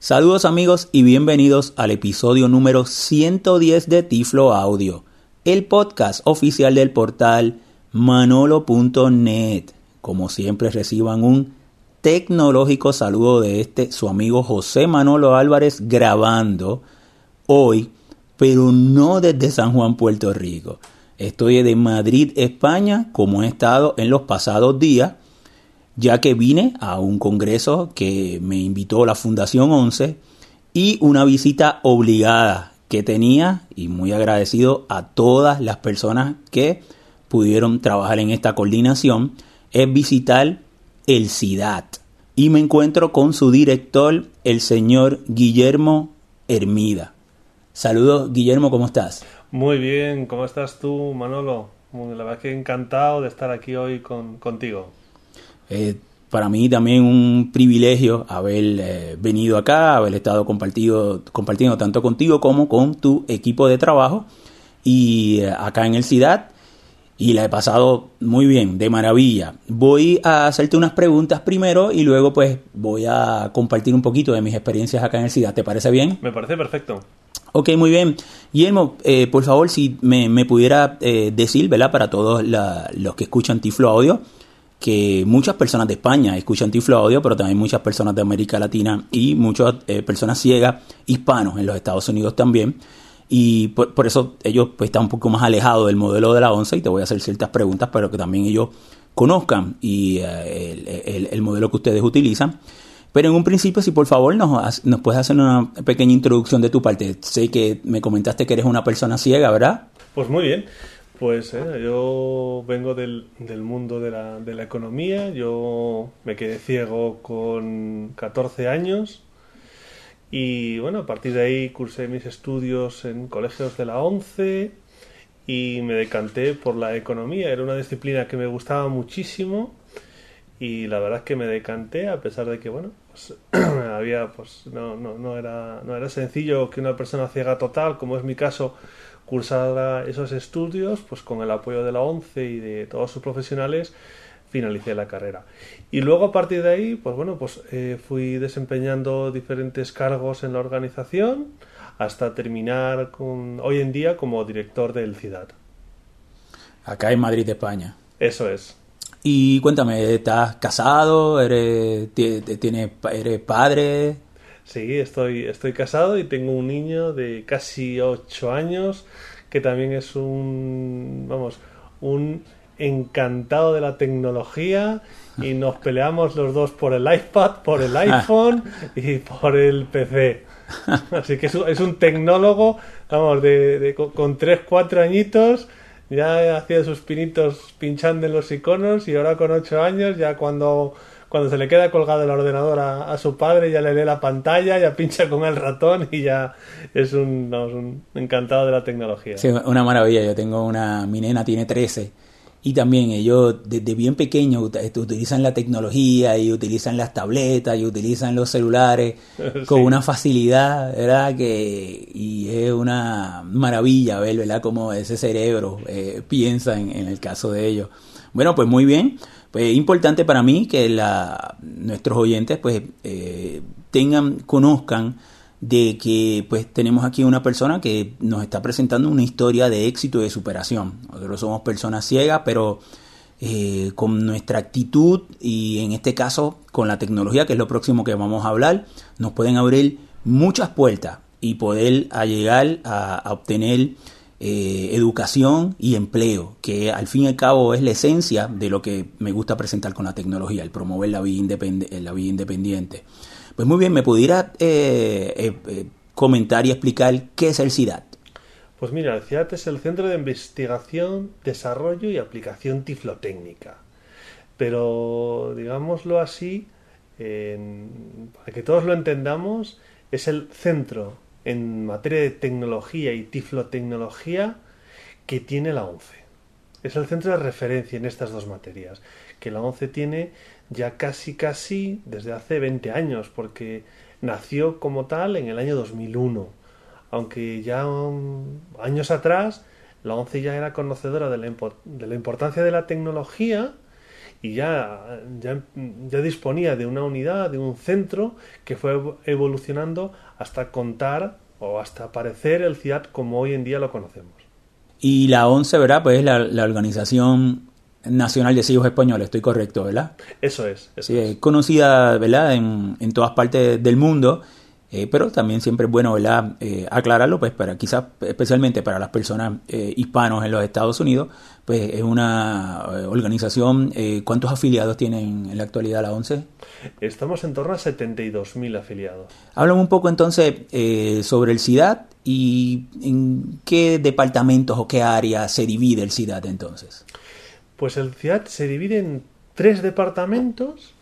Saludos amigos y bienvenidos al episodio número 110 de Tiflo Audio, el podcast oficial del portal manolo.net. Como siempre reciban un tecnológico saludo de este su amigo José Manolo Álvarez grabando hoy, pero no desde San Juan, Puerto Rico. Estoy de Madrid, España, como he estado en los pasados días ya que vine a un congreso que me invitó la Fundación 11 y una visita obligada que tenía y muy agradecido a todas las personas que pudieron trabajar en esta coordinación es visitar el CIDAT y me encuentro con su director, el señor Guillermo Hermida. Saludos, Guillermo, ¿cómo estás? Muy bien, ¿cómo estás tú, Manolo? La verdad que encantado de estar aquí hoy con, contigo. Eh, para mí también un privilegio haber eh, venido acá, haber estado compartido, compartiendo tanto contigo como con tu equipo de trabajo y eh, acá en el CIDAD y la he pasado muy bien, de maravilla. Voy a hacerte unas preguntas primero y luego pues voy a compartir un poquito de mis experiencias acá en el CIDAD. ¿Te parece bien? Me parece perfecto. Ok, muy bien. Guillermo, por favor, si me, me pudiera decir, ¿verdad? Para todos los que escuchan Tiflo Audio, que muchas personas de España escuchan Tiflo Audio, pero también muchas personas de América Latina y muchas eh, personas ciegas, hispanos en los Estados Unidos también. Y por, eso ellos pues, están un poco más alejados del modelo de la ONCE y te voy a hacer ciertas preguntas, pero que también ellos conozcan y eh, el, modelo que ustedes utilizan. Pero en un principio, si por favor nos, nos puedes hacer una pequeña introducción de tu parte. Sé que me comentaste que eres una persona ciega, ¿verdad? Pues muy bien. Pues eh, yo vengo del, del mundo de la, de la, economía, yo me quedé ciego con 14 años y bueno, a partir de ahí cursé mis estudios en colegios de la ONCE y me decanté por la economía, era una disciplina que me gustaba muchísimo y la verdad es que me decanté a pesar de que bueno, pues había pues no, no, no, era, no era sencillo que una persona ciega total, como es mi caso, cursada esos estudios, pues con el apoyo de la ONCE y de todos sus profesionales, finalicé la carrera. Y luego a partir de ahí, pues bueno, pues eh, fui desempeñando diferentes cargos en la organización hasta terminar con, hoy en día como director del CIDAD. Acá en Madrid, España. Eso es. Y cuéntame, ¿estás casado? ¿Eres, tienes, eres padre? Sí, estoy, estoy casado y tengo un niño de casi 8 años que también es un, vamos, un encantado de la tecnología y nos peleamos los dos por el iPad, por el iPhone y por el PC. Así que es un, tecnólogo, vamos, de, con 3, 4 añitos, ya hacía sus pinitos pinchando en los iconos y ahora con 8 años, ya cuando cuando se le queda colgado el ordenador a, su padre, ya le lee la pantalla, ya pincha con el ratón y ya es un, un encantado de la tecnología. Sí, una maravilla. Yo tengo una, mi nena tiene 13 y también ellos desde bien pequeños utilizan la tecnología y utilizan las tabletas y utilizan los celulares con una facilidad, ¿verdad? Que, y es una maravilla ver, ¿verdad? Cómo ese cerebro eh, piensa en, en el caso de ellos. Bueno, pues muy bien. Pues es importante para mí que la, nuestros oyentes pues eh, tengan, conozcan de que pues tenemos aquí una persona que nos está presentando una historia de éxito y de superación. Nosotros somos personas ciegas, pero eh, con nuestra actitud y en este caso con la tecnología, que es lo próximo que vamos a hablar, nos pueden abrir muchas puertas y poder llegar a obtener eh, educación y empleo, que al fin y al cabo es la esencia de lo que me gusta presentar con la tecnología, el promover la vida, eh, la vida independiente. Pues muy bien, ¿me pudiera eh, comentar y explicar qué es el CIDAT? Pues mira, el CIDAT es el Centro de Investigación, Desarrollo y Aplicación Tiflotécnica. Pero, digámoslo así, para que todos lo entendamos, es el centro en materia de tecnología y tiflotecnología que tiene la ONCE. Es el centro de referencia en estas dos materias, que la ONCE tiene ya casi casi desde hace 20 años, porque nació como tal en el año 2001, aunque ya años atrás la ONCE ya era conocedora de la, de la importancia de la tecnología y ya, ya, ya disponía de una unidad, de un centro que fue evolucionando hasta contar o hasta aparecer el CIAT como hoy en día lo conocemos. Y la ONCE, ¿verdad? Pues es la, la Organización Nacional de Sellos Españoles, estoy correcto, ¿verdad? Eso es. Eso sí, es conocida, ¿verdad? En, en todas partes del mundo eh, pero también siempre es bueno ¿verdad? Eh, aclararlo, pues para quizás especialmente para las personas eh, hispanos en los Estados Unidos, pues es una organización, ¿cuántos afiliados tienen en la actualidad la ONCE? Estamos en torno a 72.000 afiliados. Háblame un poco entonces sobre el CIDAD y en qué departamentos o qué áreas se divide el CIDAD entonces. Pues el CIDAD se divide en tres departamentos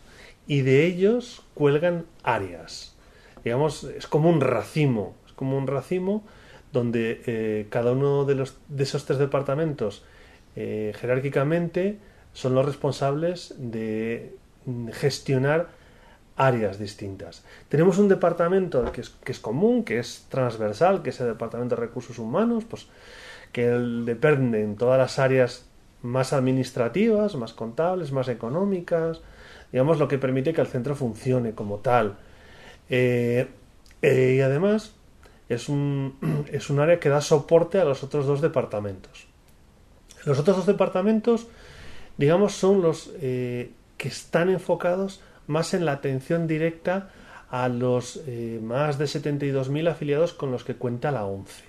y de ellos cuelgan áreas digamos, es como un racimo, es como un racimo donde eh, cada uno de, los, de esos tres departamentos eh, jerárquicamente son los responsables de gestionar áreas distintas. Tenemos un departamento que es, que es común, que es transversal, que es el departamento de recursos humanos, pues que depende en todas las áreas más administrativas, más contables, más económicas, digamos lo que permite que el centro funcione como tal. Eh, eh, y además es un, es un área que da soporte a los otros dos departamentos. Los otros dos departamentos, digamos, son los eh, que están enfocados más en la atención directa a los más de 72.000 afiliados con los que cuenta la ONCE.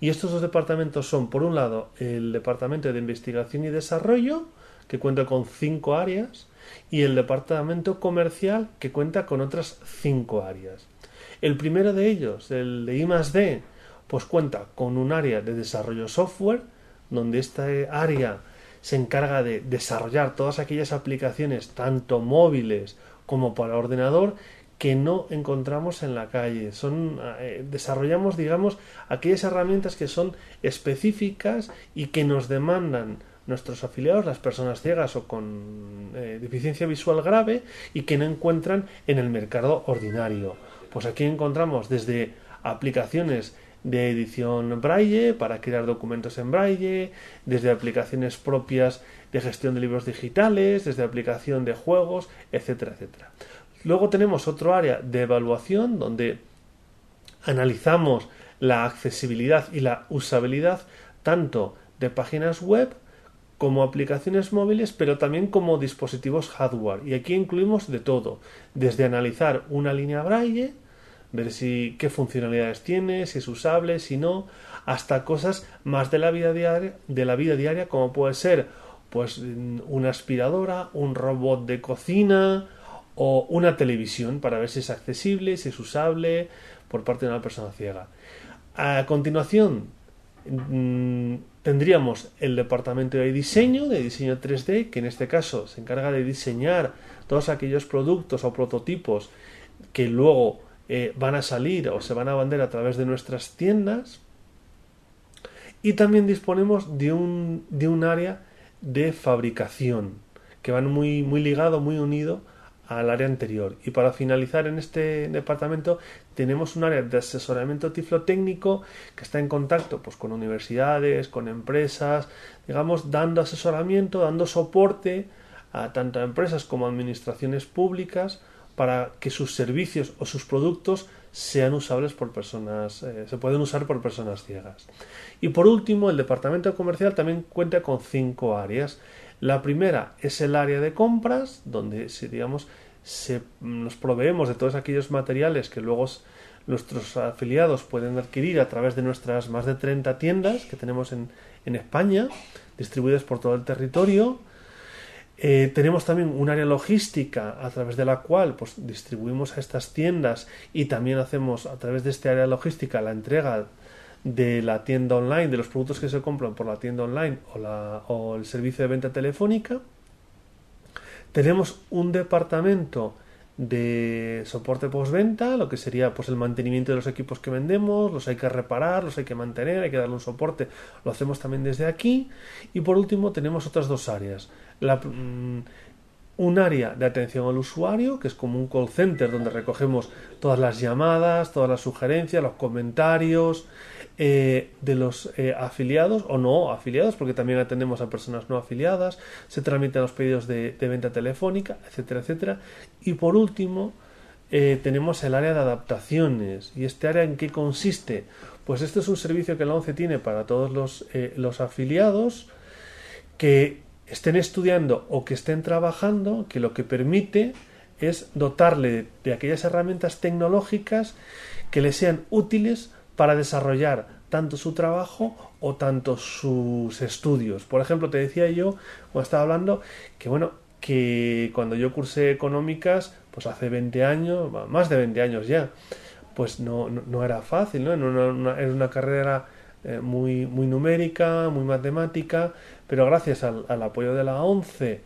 Y estos dos departamentos son, por un lado, el Departamento de Investigación y Desarrollo, que cuenta con cinco áreas, y el departamento comercial que cuenta con otras cinco áreas. El primero de ellos, el de I+D, pues cuenta con un área de desarrollo software, donde esta área se encarga de desarrollar todas aquellas aplicaciones, tanto móviles como para ordenador, que no encontramos en la calle. Son, eh, desarrollamos, digamos, aquellas herramientas que son específicas y que nos demandan nuestros afiliados, las personas ciegas o con eh, deficiencia visual grave y que no encuentran en el mercado ordinario. Pues aquí encontramos desde aplicaciones de edición braille para crear documentos en braille, desde aplicaciones propias de gestión de libros digitales, desde aplicación de juegos, etcétera, etcétera. Luego tenemos otro área de evaluación donde analizamos la accesibilidad y la usabilidad tanto de páginas web como aplicaciones móviles, pero también como dispositivos hardware. Y aquí incluimos de todo, desde analizar una línea braille, ver si qué funcionalidades tiene, si es usable, si no, hasta cosas más de la vida diaria, de la vida diaria, como puede ser pues una aspiradora, un robot de cocina o una televisión para ver si es accesible, si es usable por parte de una persona ciega. A continuación, mm, tendríamos el departamento de diseño, de diseño 3D, que en este caso se encarga de diseñar todos aquellos productos o prototipos que luego eh, van a salir o se van a vender a través de nuestras tiendas. Y también disponemos de un, de un área de fabricación, que van muy, muy ligado, muy unido al área anterior. Y para finalizar en este departamento tenemos un área de asesoramiento tiflotécnico que está en contacto pues, con universidades, con empresas, digamos, dando asesoramiento, dando soporte a tanto a empresas como a administraciones públicas para que sus servicios o sus productos sean usables por personas, eh, se pueden usar por personas ciegas. Y por último, el departamento comercial también cuenta con cinco áreas. La primera es el área de compras, donde digamos se, nos proveemos de todos aquellos materiales que luego nuestros afiliados pueden adquirir a través de nuestras más de 30 tiendas que tenemos en, España, distribuidas por todo el territorio. Eh, tenemos también un área logística a través de la cual pues, distribuimos a estas tiendas y también hacemos a través de este área logística la entrega de la tienda online, de los productos que se compran por la tienda online o, la, o el servicio de venta telefónica. Tenemos un departamento de soporte postventa, lo que sería pues el mantenimiento de los equipos que vendemos, los hay que reparar, los hay que mantener, hay que darle un soporte, lo hacemos también desde aquí. Y por último tenemos otras dos áreas. La, mm, un área de atención al usuario, que es como un call center donde recogemos todas las llamadas, todas las sugerencias, los comentarios, eh, de los eh, afiliados o no afiliados, porque también atendemos a personas no afiliadas, se tramitan los pedidos de, venta telefónica, etcétera, etcétera. Y por último, eh, tenemos el área de adaptaciones. ¿Y este área en qué consiste? Pues este es un servicio que la ONCE tiene para todos los, los afiliados que estén estudiando o que estén trabajando, que lo que permite es dotarle de aquellas herramientas tecnológicas que le sean útiles para desarrollar tanto su trabajo o tanto sus estudios. Por ejemplo, te decía yo, cuando estaba hablando, que bueno, que cuando yo cursé económicas, pues hace 20 años, más de 20 años ya, pues no, no, era fácil, ¿no? Era una, era una carrera eh, muy, muy numérica, muy matemática, pero gracias al, apoyo de la ONCE,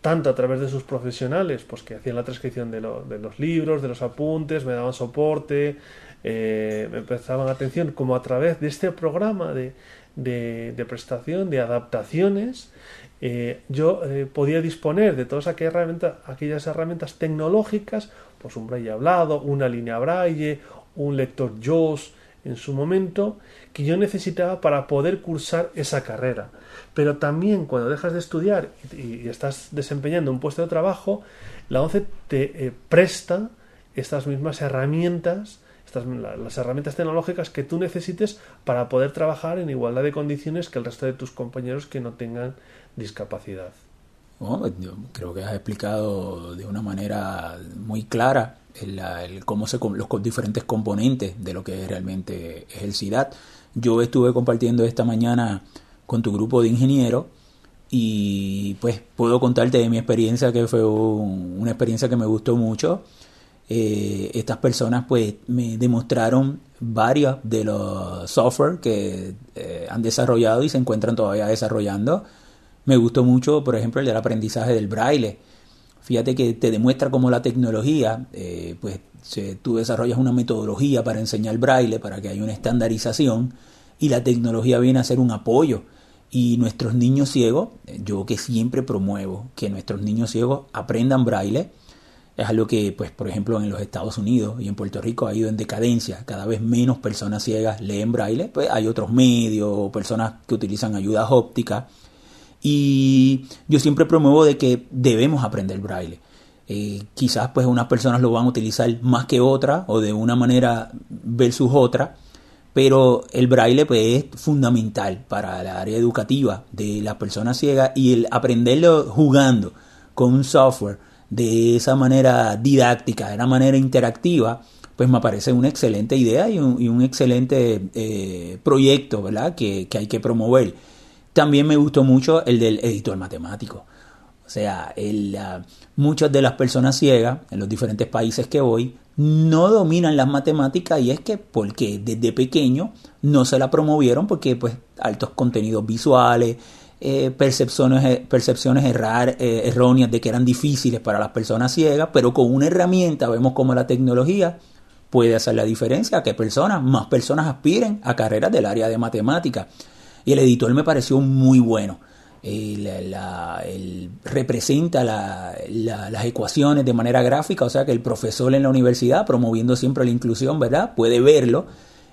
tanto a través de sus profesionales, pues que hacían la transcripción de los libros, de los apuntes, me daban soporte, eh, me prestaban atención, como a través de este programa de, de, prestación, de adaptaciones, eh, yo eh, podía disponer de todas aquellas herramientas, aquellas herramientas tecnológicas, pues un braille hablado, una línea braille, un lector JAWS en su momento, que yo necesitaba para poder cursar esa carrera. Pero también cuando dejas de estudiar y, estás desempeñando un puesto de trabajo, la ONCE te presta estas mismas herramientas, las herramientas tecnológicas que tú necesites para poder trabajar en igualdad de condiciones que el resto de tus compañeros que no tengan discapacidad. Pues, creo que has explicado de una manera muy clara el, cómo se los diferentes componentes de lo que realmente es el CIDAT. Yo estuve compartiendo esta mañana con tu grupo de ingenieros y pues puedo contarte de mi experiencia que fue una experiencia que me gustó mucho. Eh, estas personas pues me demostraron varios de los software que eh, han desarrollado y se encuentran todavía desarrollando. Me gustó mucho, por ejemplo, el del aprendizaje del braille Fíjate que te demuestra cómo la tecnología, eh, pues tú desarrollas una metodología para enseñar braille, para que haya una estandarización, y la tecnología viene a ser un apoyo. Y nuestros niños ciegos, yo que siempre promuevo que nuestros niños ciegos aprendan braille, es algo que, pues, por ejemplo, en los Estados Unidos y en Puerto Rico ha ido en decadencia. Cada vez menos personas ciegas leen braille. Pues hay otros medios, personas que utilizan ayudas ópticas y yo siempre promuevo de que debemos aprender braille. Eh, quizás pues unas personas lo van a utilizar más que otras o de una manera versus otra, pero el braille pues es fundamental para la área educativa de las personas ciegas y el aprenderlo jugando con un software de esa manera didáctica, de una manera interactiva, pues me parece una excelente idea y un, excelente eh, proyecto, ¿verdad? Que, que hay que promover. También me gustó mucho el del editor matemático. O sea, el, muchas de las personas ciegas en los diferentes países que voy no dominan las matemáticas y es que porque desde pequeño no se la promovieron porque pues altos contenidos visuales, eh, percepciones, eh, percepciones eh, erróneas de que eran difíciles para las personas ciegas, pero con una herramienta vemos como la tecnología puede hacer la diferencia, que personas, más personas aspiren a carreras del área de matemáticas. Y el editor me pareció muy bueno. Él, representa las ecuaciones de manera gráfica, o sea que el profesor en la universidad, promoviendo siempre la inclusión, ¿verdad? Puede verlo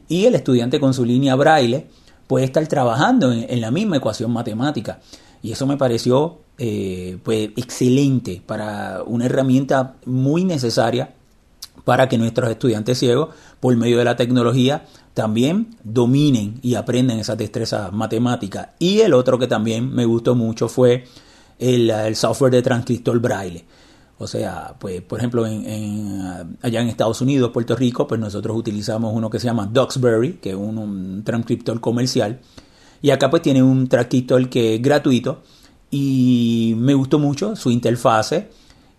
y el estudiante con su línea braille puede estar trabajando en, la misma ecuación matemática. Y eso me pareció eh, pues, excelente para una herramienta muy necesaria para que nuestros estudiantes ciegos, por medio de la tecnología, también dominen y aprendan esas destrezas matemáticas. Y el otro que también me gustó mucho fue el, software de transcriptor braille. O sea, pues por ejemplo, en, allá en Estados Unidos, Puerto Rico, pues nosotros utilizamos uno que se llama Duxbury, que es un, transcriptor comercial. Y acá pues tiene un transcriptor que es gratuito y me gustó mucho su interfase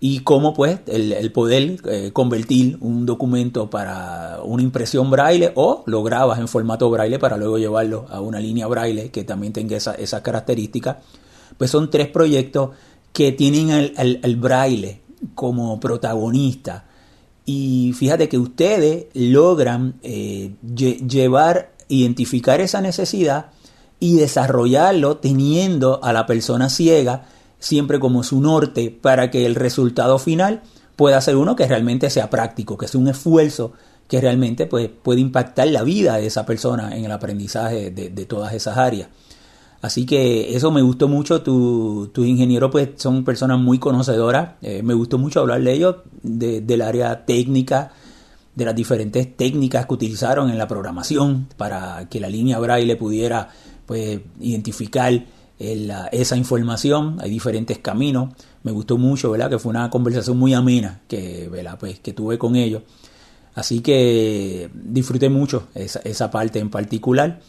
y cómo pues el, poder eh, convertir un documento para una impresión braille o lo grabas en formato braille para luego llevarlo a una línea braille que también tenga esa, esas características. Pues son tres proyectos que tienen el, braille como protagonista. Y fíjate que ustedes logran eh, llevar, identificar esa necesidad y desarrollarlo teniendo a la persona ciega siempre como su norte para que el resultado final pueda ser uno que realmente sea práctico, que sea un esfuerzo que realmente pues, puede impactar la vida de esa persona en el aprendizaje de, de todas esas áreas. Así que eso me gustó mucho. Tus tu ingenieros pues son personas muy conocedoras. Eh, me gustó mucho hablar de ellos, de, del área técnica, de las diferentes técnicas que utilizaron en la programación para que la línea braille pudiera pues identificar esa información. Hay diferentes caminos. Me gustó mucho, ¿verdad? Que fue una conversación muy amena que. Pues, que tuve con ellos. Así que disfruté mucho esa parte en particular.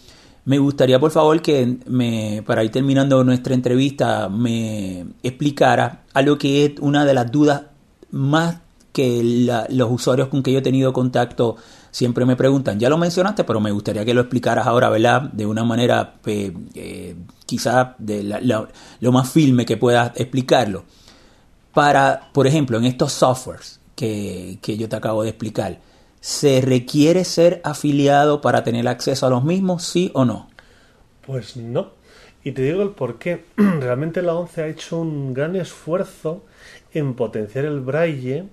Me gustaría, por favor, que me, para ir terminando nuestra entrevista, me explicara algo que es una de las dudas más que los usuarios con que yo he tenido contacto siempre me preguntan. Ya lo mencionaste, pero me gustaría que lo explicaras ahora, ¿verdad? De una manera pues, eh, quizás de lo más firme que puedas explicarlo. Para, por ejemplo, en estos softwares que, que yo te acabo de explicar, ¿Se requiere ser afiliado para tener acceso a los mismos, sí o no? Pues no. Y te digo el por qué. Realmente la ONCE ha hecho un gran esfuerzo en potenciar el braille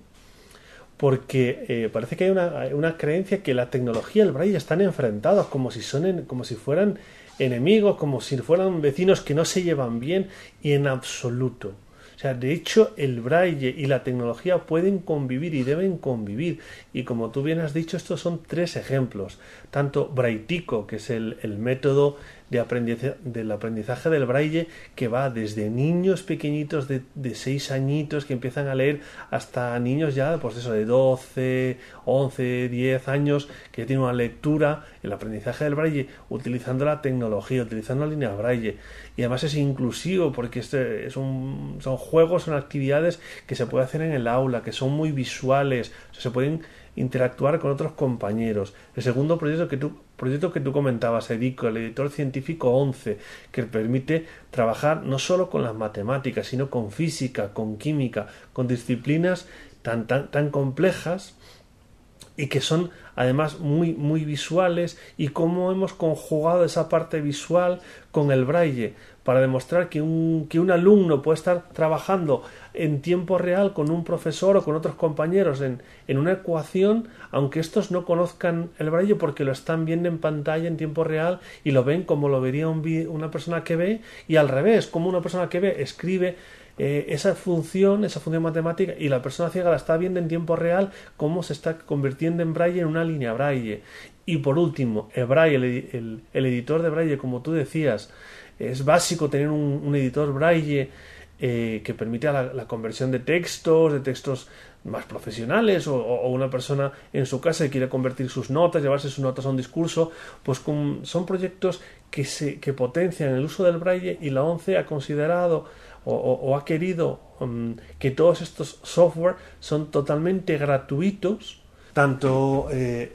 porque eh, parece que hay una, creencia que la tecnología y el braille están enfrentados como si, son como si fueran enemigos, como si fueran vecinos que no se llevan bien y en absoluto. O sea, de hecho, el braille y la tecnología pueden convivir y deben convivir. Y como tú bien has dicho, estos son tres ejemplos. Tanto Braitico, que es el, el método de aprendizaje, del aprendizaje del braille que va desde niños pequeñitos de, de 6 añitos que empiezan a leer hasta niños ya pues eso de 12, 11, 10 años que tienen una lectura, el aprendizaje del braille utilizando la tecnología, utilizando la línea braille. Y además es inclusivo porque este es un, son juegos, son actividades que se puede hacer en el aula, que son muy visuales, se pueden interactuar con otros compañeros. El segundo proyecto que tú, proyecto que tú comentabas, Edico, el editor científico 11, que permite trabajar no solo con las matemáticas, sino con física, con química, con disciplinas tan, tan, tan complejas y que son además muy muy visuales y cómo hemos conjugado esa parte visual con el braille para demostrar que un, que un alumno puede estar trabajando en tiempo real con un profesor o con otros compañeros en, en una ecuación, aunque estos no conozcan el braille porque lo están viendo en pantalla en tiempo real y lo ven como lo vería una persona que ve y al revés, como una persona que ve escribe eh, esa función, esa función matemática, y la persona ciega la está viendo en tiempo real cómo se está convirtiendo en braille en una línea braille. Y por último, el braille, el, editor de braille, como tú decías, es básico tener un, editor braille eh, que permite la, conversión de textos, de textos más profesionales o, una persona en su casa que quiere convertir sus notas, llevarse sus notas a un discurso, pues son proyectos que, se, que potencian el uso del braille y la ONCE ha considerado o, ha querido um, que todos estos software son totalmente gratuitos tanto eh,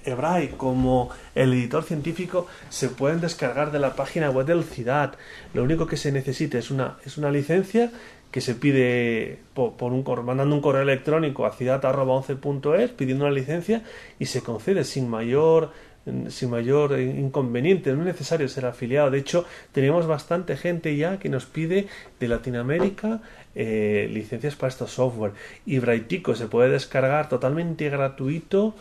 como el editor científico se pueden descargar de la página web del CIDAD. Lo único que se necesita es una, es una licencia que se pide por, un, mandando un correo electrónico a cidat.11.es pidiendo una licencia y se concede sin mayor sin mayor inconveniente. No es necesario ser afiliado. De hecho, tenemos bastante gente ya que nos pide de Latinoamérica eh, licencias para estos software. Y Braitico se puede descargar totalmente gratuito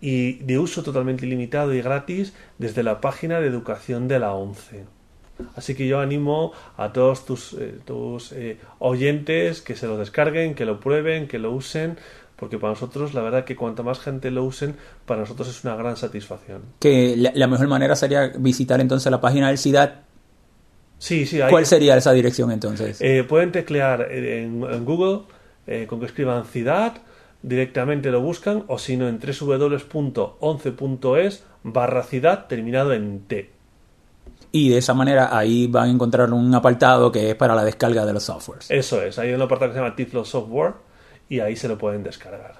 y de uso totalmente ilimitado y gratis desde la página de educación de la ONCE. Así que yo animo a todos tus, eh, tus eh, oyentes que se lo descarguen, que lo prueben, que lo usen, porque para nosotros la verdad que cuanta más gente lo usen, para nosotros es una gran satisfacción. Que la, mejor manera sería visitar entonces la página del CIDAD. Sí, sí. ¿Cuál sería esa dirección entonces? Eh, pueden teclear en, Google eh, con que escriban CIDAD, directamente lo buscan, o si no en www.11.es barra CIDAD terminado en T. Y de esa manera ahí van a encontrar un apartado que es para la descarga de los softwares. Eso es, hay un apartado que se llama Tiflo Software y ahí se lo pueden descargar.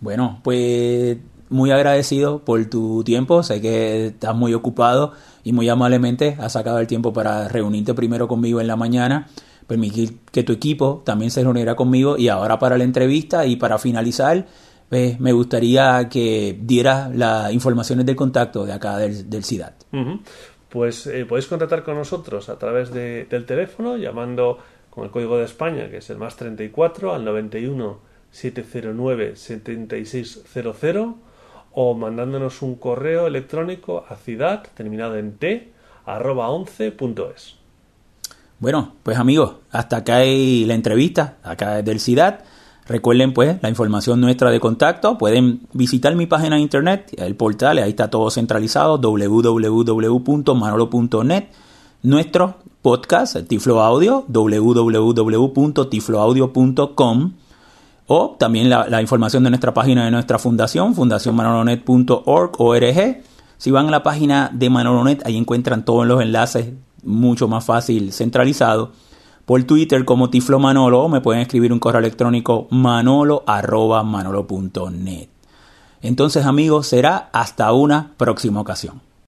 Bueno, pues muy agradecido por tu tiempo, sé que estás muy ocupado y muy amablemente has sacado el tiempo para reunirte primero conmigo en la mañana, permitir que tu equipo también se reuniera conmigo y ahora para la entrevista y para finalizar, pues, me gustaría que dieras las informaciones del contacto de acá del, del CIDAD. Pues eh, podéis contactar con nosotros a través de, del teléfono llamando con el código de España, que es el más 34 al 91 709 7600 o mandándonos un correo electrónico a ciudad terminado en t arroba 11.es. Bueno, pues amigos, hasta acá hay la entrevista, acá es del CIDAD. Recuerden pues la información nuestra de contacto, pueden visitar mi página de internet, el portal, ahí está todo centralizado, www.manolo.net. Nuestro podcast, Tiflo Audio, www.tifloaudio.com o también la, información de nuestra página de nuestra fundación, fundacionmanolonet.org. Si van a la página de Manolonet, ahí encuentran todos los enlaces mucho más fácil centralizado. Por Twitter como Tiflo Manolo me pueden escribir un correo electrónico manolo manolo.net. Entonces amigos, será hasta una próxima ocasión.